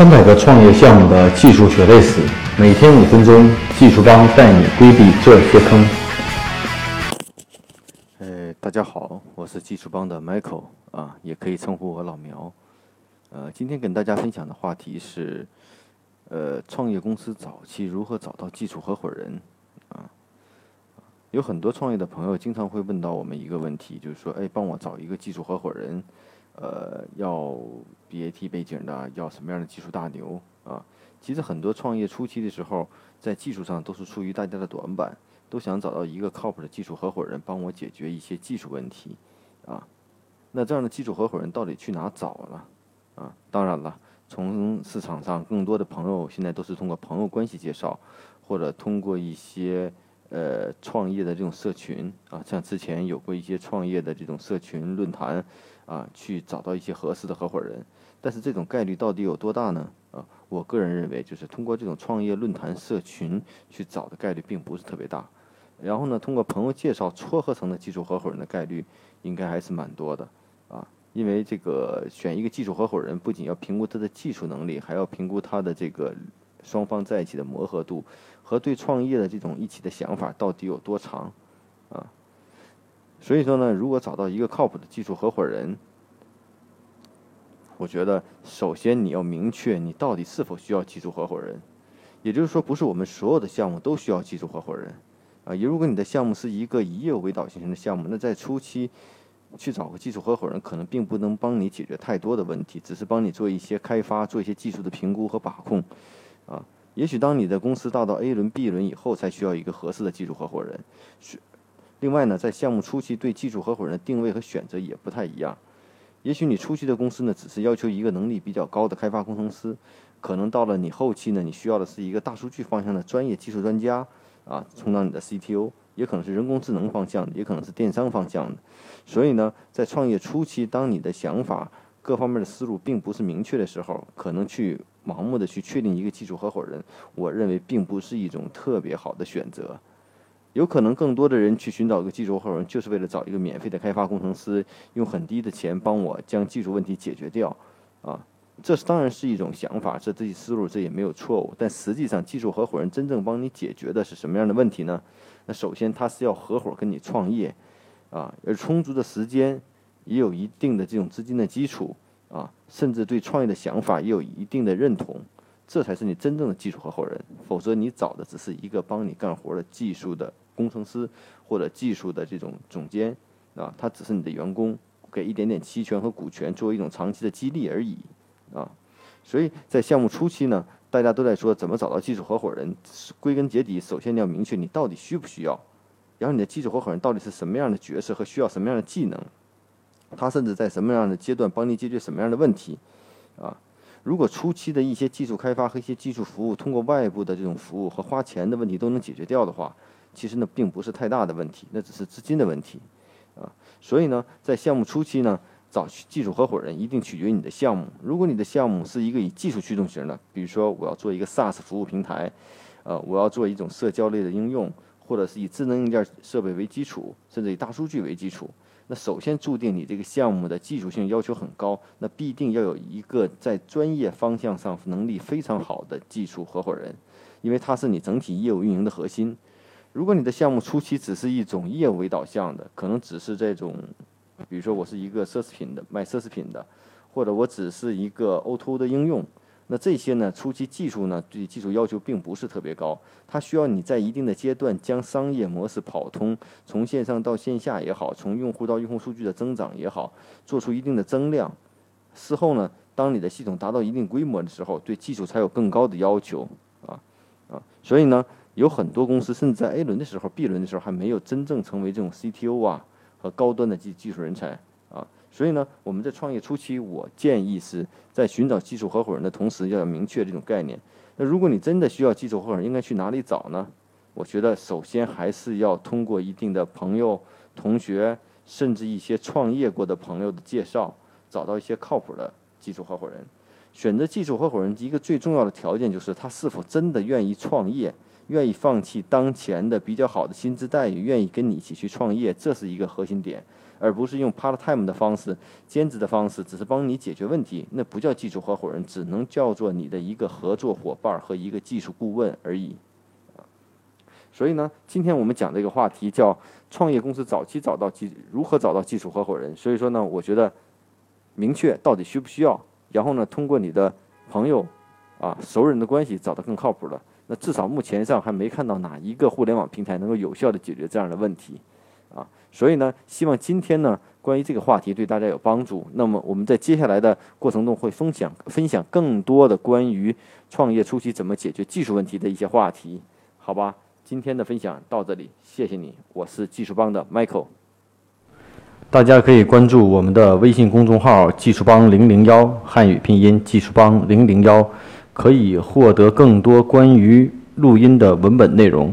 三百个创业项目的技术血泪史，每天五分钟，技术帮带你规避这些坑。呃，大家好，我是技术帮的 Michael 啊，也可以称呼我老苗。呃，今天跟大家分享的话题是，呃，创业公司早期如何找到技术合伙人啊？有很多创业的朋友经常会问到我们一个问题，就是说，哎，帮我找一个技术合伙人。呃，要 BAT 背景的，要什么样的技术大牛啊？其实很多创业初期的时候，在技术上都是出于大家的短板，都想找到一个靠谱的技术合伙人帮我解决一些技术问题啊。那这样的技术合伙人到底去哪找呢？啊，当然了，从市场上更多的朋友现在都是通过朋友关系介绍，或者通过一些呃创业的这种社群啊，像之前有过一些创业的这种社群论坛。啊，去找到一些合适的合伙人，但是这种概率到底有多大呢？啊，我个人认为，就是通过这种创业论坛社群去找的概率并不是特别大。然后呢，通过朋友介绍撮合成的技术合伙人的概率应该还是蛮多的。啊，因为这个选一个技术合伙人，不仅要评估他的技术能力，还要评估他的这个双方在一起的磨合度和对创业的这种一起的想法到底有多长。啊。所以说呢，如果找到一个靠谱的技术合伙人，我觉得首先你要明确你到底是否需要技术合伙人，也就是说，不是我们所有的项目都需要技术合伙人啊。也如果你的项目是一个以业务为导向型的项目，那在初期去找个技术合伙人，可能并不能帮你解决太多的问题，只是帮你做一些开发、做一些技术的评估和把控啊。也许当你的公司到到 A 轮、B 轮以后，才需要一个合适的技术合伙人。另外呢，在项目初期对技术合伙人的定位和选择也不太一样。也许你初期的公司呢，只是要求一个能力比较高的开发工程师，可能到了你后期呢，你需要的是一个大数据方向的专业技术专家啊，充当你的 CTO，也可能是人工智能方向的，也可能是电商方向的。所以呢，在创业初期，当你的想法各方面的思路并不是明确的时候，可能去盲目的去确定一个技术合伙人，我认为并不是一种特别好的选择。有可能更多的人去寻找一个技术合伙人，就是为了找一个免费的开发工程师，用很低的钱帮我将技术问题解决掉，啊，这当然是一种想法，这这些思路这也没有错误。但实际上，技术合伙人真正帮你解决的是什么样的问题呢？那首先他是要合伙跟你创业，啊，有充足的时间，也有一定的这种资金的基础，啊，甚至对创业的想法也有一定的认同。这才是你真正的技术合伙人，否则你找的只是一个帮你干活的技术的工程师或者技术的这种总监，啊，他只是你的员工，给一点点期权和股权作为一种长期的激励而已，啊，所以在项目初期呢，大家都在说怎么找到技术合伙人，归根结底，首先你要明确你到底需不需要，然后你的技术合伙人到底是什么样的角色和需要什么样的技能，他甚至在什么样的阶段帮你解决什么样的问题，啊。如果初期的一些技术开发和一些技术服务，通过外部的这种服务和花钱的问题都能解决掉的话，其实呢并不是太大的问题，那只是资金的问题，啊，所以呢，在项目初期呢，找技术合伙人一定取决于你的项目。如果你的项目是一个以技术驱动型的，比如说我要做一个 SaaS 服务平台，呃，我要做一种社交类的应用，或者是以智能硬件设备为基础，甚至以大数据为基础。那首先注定你这个项目的技术性要求很高，那必定要有一个在专业方向上能力非常好的技术合伙人，因为他是你整体业务运营的核心。如果你的项目初期只是一种业务为导向的，可能只是这种，比如说我是一个奢侈品的卖奢侈品的，或者我只是一个 O2O 的应用。那这些呢？初期技术呢，对技术要求并不是特别高，它需要你在一定的阶段将商业模式跑通，从线上到线下也好，从用户到用户数据的增长也好，做出一定的增量。事后呢，当你的系统达到一定规模的时候，对技术才有更高的要求啊啊！所以呢，有很多公司甚至在 A 轮的时候、B 轮的时候还没有真正成为这种 CTO 啊和高端的技技术人才。所以呢，我们在创业初期，我建议是在寻找技术合伙人的同时，要明确这种概念。那如果你真的需要技术合伙人，应该去哪里找呢？我觉得首先还是要通过一定的朋友、同学，甚至一些创业过的朋友的介绍，找到一些靠谱的技术合伙人。选择技术合伙人，一个最重要的条件就是他是否真的愿意创业，愿意放弃当前的比较好的薪资待遇，愿意跟你一起去创业，这是一个核心点。而不是用 part time 的方式、兼职的方式，只是帮你解决问题，那不叫技术合伙人，只能叫做你的一个合作伙伴和一个技术顾问而已。所以呢，今天我们讲这个话题叫创业公司早期找到技如何找到技术合伙人。所以说呢，我觉得明确到底需不需要，然后呢，通过你的朋友啊熟人的关系找到更靠谱的。那至少目前上还没看到哪一个互联网平台能够有效的解决这样的问题。所以呢，希望今天呢关于这个话题对大家有帮助。那么我们在接下来的过程中会分享分享更多的关于创业初期怎么解决技术问题的一些话题，好吧？今天的分享到这里，谢谢你，我是技术帮的 Michael。大家可以关注我们的微信公众号“技术帮零零幺”汉语拼音“技术帮零零幺”，可以获得更多关于录音的文本内容。